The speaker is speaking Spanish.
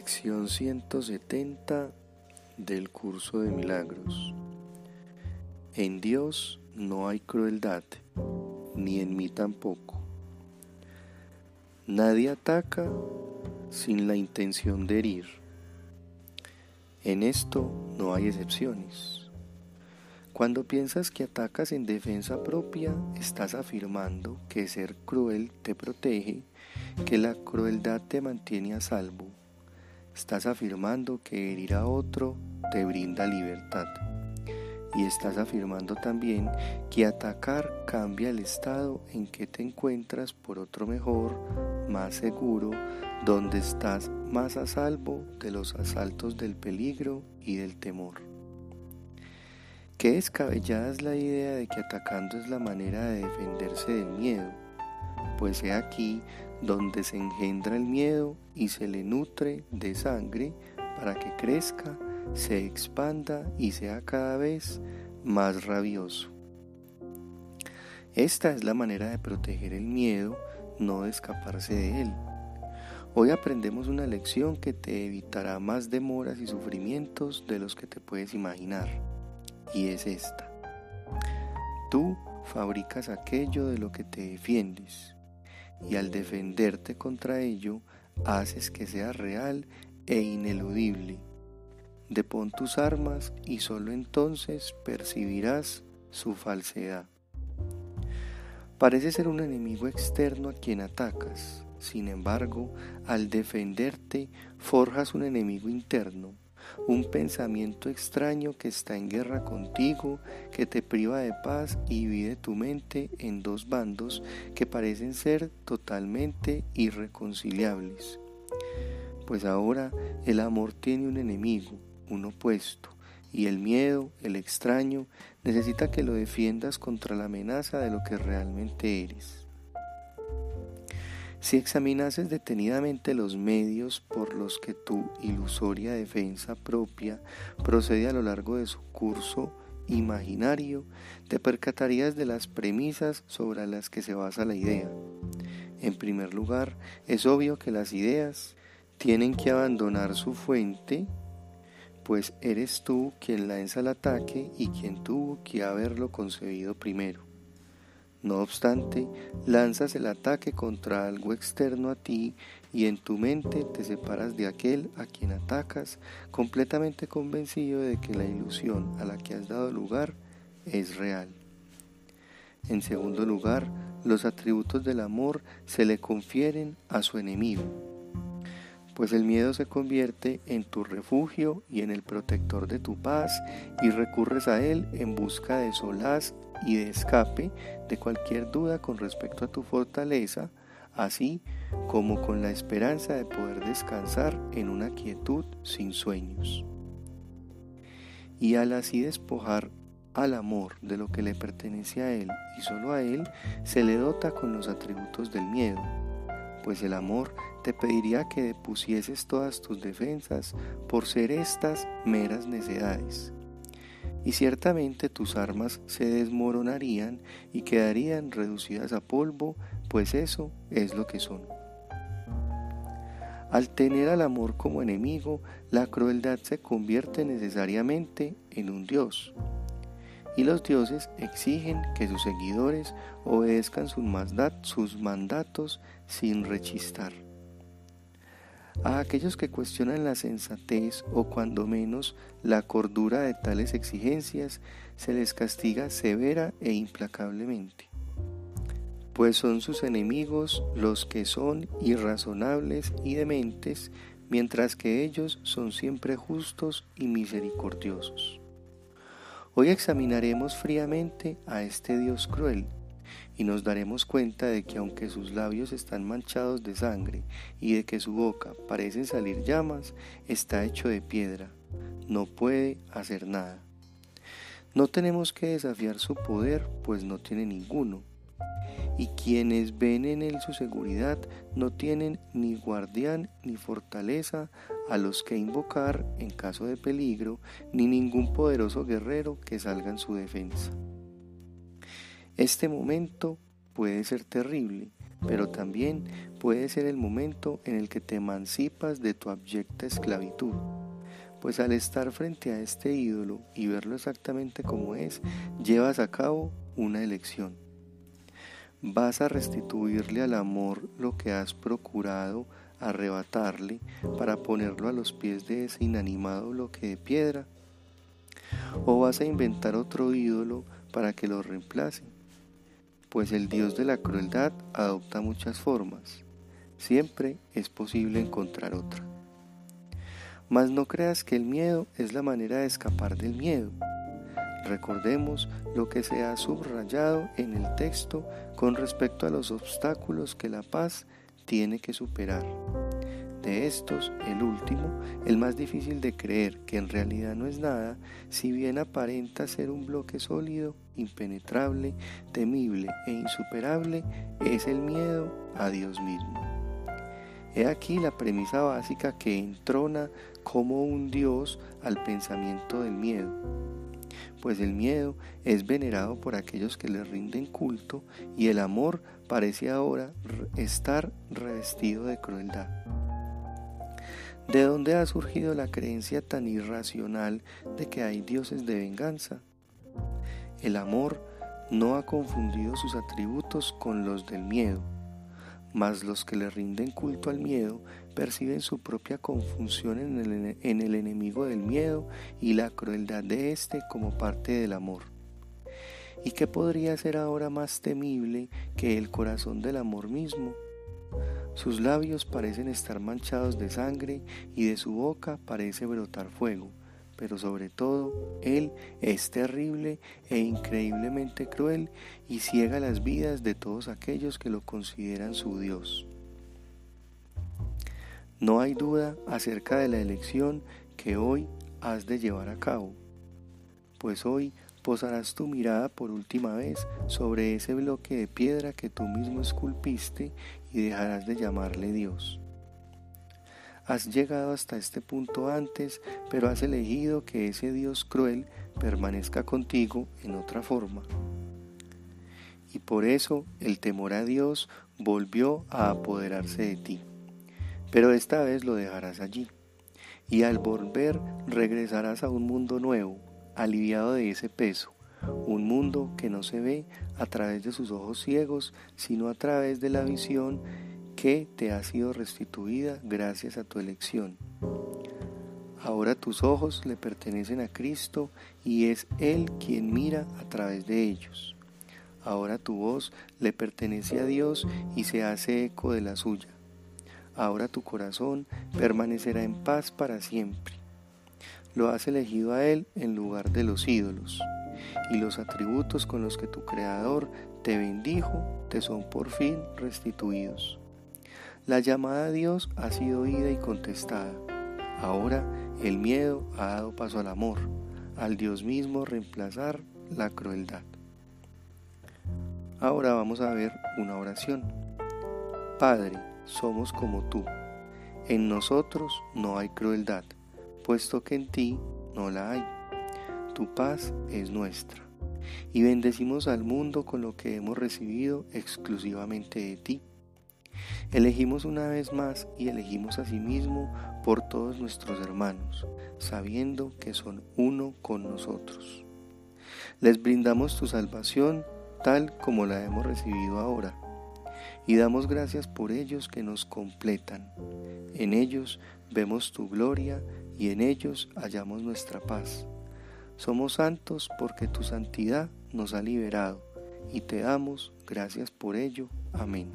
Lección 170 del curso de milagros. En Dios no hay crueldad, ni en mí tampoco. Nadie ataca sin la intención de herir. En esto no hay excepciones. Cuando piensas que atacas en defensa propia, estás afirmando que ser cruel te protege, que la crueldad te mantiene a salvo Estás afirmando que herir a otro te brinda libertad. Y estás afirmando también que atacar cambia el estado en que te encuentras por otro mejor, más seguro, donde estás más a salvo de los asaltos del peligro y del temor. Qué descabellada es la idea de que atacando es la manera de defenderse del miedo, pues he aquí donde se engendra el miedo y se le nutre de sangre para que crezca, se expanda y sea cada vez más rabioso. Esta es la manera de proteger el miedo, no de escaparse de él. Hoy aprendemos una lección que te evitará más demoras y sufrimientos de los que te puedes imaginar, y es esta. Tú fabricas aquello de lo que te defiendes, y al defenderte contra ello haces que sea real e ineludible. Depón tus armas y sólo entonces percibirás su falsedad. Parece ser un enemigo externo a quien atacas, sin embargo, al defenderte forjas un enemigo interno, un pensamiento extraño que está en guerra contigo, que te priva de paz y divide tu mente en dos bandos que parecen ser totalmente irreconciliables. Pues ahora el amor tiene un enemigo, un opuesto, y el miedo, el extraño, necesita que lo defiendas contra la amenaza de lo que realmente eres. Si examinases detenidamente los medios por los que tu ilusoria defensa propia procede a lo largo de su curso imaginario, te percatarías de las premisas sobre las que se basa la idea. En primer lugar, es obvio que las ideas tienen que abandonar su fuente, pues eres tú quien lanza el ataque y quien tuvo que haberlo concebido primero. No obstante, lanzas el ataque contra algo externo a ti y en tu mente te separas de aquel a quien atacas, completamente convencido de que la ilusión a la que has dado lugar es real. En segundo lugar, los atributos del amor se le confieren a su enemigo, pues el miedo se convierte en tu refugio y en el protector de tu paz y recurres a él en busca de solaz y de escape de cualquier duda con respecto a tu fortaleza, así como con la esperanza de poder descansar en una quietud sin sueños. Y al así despojar al amor de lo que le pertenece a él y solo a él, se le dota con los atributos del miedo, pues el amor te pediría que depusieses todas tus defensas por ser estas meras necedades y ciertamente tus armas se desmoronarían y quedarían reducidas a polvo, pues eso es lo que son. Al tener al amor como enemigo, la crueldad se convierte necesariamente en un dios, y los dioses exigen que sus seguidores obedezcan sus mandatos sin rechistar. A aquellos que cuestionan la sensatez o cuando menos la cordura de tales exigencias se les castiga severa e implacablemente, pues son sus enemigos los que son irrazonables y dementes, mientras que ellos son siempre justos y misericordiosos. Hoy examinaremos fríamente a este Dios cruel y nos daremos cuenta de que aunque sus labios están manchados de sangre y de que su boca parecen salir llamas, está hecho de piedra, no puede hacer nada. No tenemos que desafiar su poder, pues no tiene ninguno. Y quienes ven en él su seguridad no tienen ni guardián ni fortaleza a los que invocar en caso de peligro, ni ningún poderoso guerrero que salga en su defensa. Este momento puede ser terrible, pero también puede ser el momento en el que te emancipas de tu abyecta esclavitud. Pues al estar frente a este ídolo y verlo exactamente como es, llevas a cabo una elección. Vas a restituirle al amor lo que has procurado arrebatarle para ponerlo a los pies de ese inanimado bloque de piedra. O vas a inventar otro ídolo para que lo reemplace pues el Dios de la crueldad adopta muchas formas. Siempre es posible encontrar otra. Mas no creas que el miedo es la manera de escapar del miedo. Recordemos lo que se ha subrayado en el texto con respecto a los obstáculos que la paz tiene que superar. De estos, el último, el más difícil de creer, que en realidad no es nada, si bien aparenta ser un bloque sólido, impenetrable, temible e insuperable, es el miedo a Dios mismo. He aquí la premisa básica que entrona como un Dios al pensamiento del miedo, pues el miedo es venerado por aquellos que le rinden culto y el amor parece ahora estar revestido de crueldad. ¿De dónde ha surgido la creencia tan irracional de que hay dioses de venganza? El amor no ha confundido sus atributos con los del miedo, mas los que le rinden culto al miedo perciben su propia confusión en el, en el enemigo del miedo y la crueldad de éste como parte del amor. ¿Y qué podría ser ahora más temible que el corazón del amor mismo? Sus labios parecen estar manchados de sangre y de su boca parece brotar fuego, pero sobre todo Él es terrible e increíblemente cruel y ciega las vidas de todos aquellos que lo consideran su Dios. No hay duda acerca de la elección que hoy has de llevar a cabo, pues hoy posarás tu mirada por última vez sobre ese bloque de piedra que tú mismo esculpiste y dejarás de llamarle Dios. Has llegado hasta este punto antes, pero has elegido que ese Dios cruel permanezca contigo en otra forma. Y por eso el temor a Dios volvió a apoderarse de ti. Pero esta vez lo dejarás allí. Y al volver regresarás a un mundo nuevo, aliviado de ese peso, un mundo que no se ve a través de sus ojos ciegos, sino a través de la visión que te ha sido restituida gracias a tu elección. Ahora tus ojos le pertenecen a Cristo y es Él quien mira a través de ellos. Ahora tu voz le pertenece a Dios y se hace eco de la suya. Ahora tu corazón permanecerá en paz para siempre lo has elegido a Él en lugar de los ídolos, y los atributos con los que tu Creador te bendijo te son por fin restituidos. La llamada a Dios ha sido oída y contestada. Ahora el miedo ha dado paso al amor, al Dios mismo reemplazar la crueldad. Ahora vamos a ver una oración. Padre, somos como tú. En nosotros no hay crueldad puesto que en ti no la hay. Tu paz es nuestra. Y bendecimos al mundo con lo que hemos recibido exclusivamente de ti. Elegimos una vez más y elegimos a sí mismo por todos nuestros hermanos, sabiendo que son uno con nosotros. Les brindamos tu salvación tal como la hemos recibido ahora, y damos gracias por ellos que nos completan. En ellos vemos tu gloria y en ellos hallamos nuestra paz. Somos santos porque tu santidad nos ha liberado y te damos gracias por ello. Amén.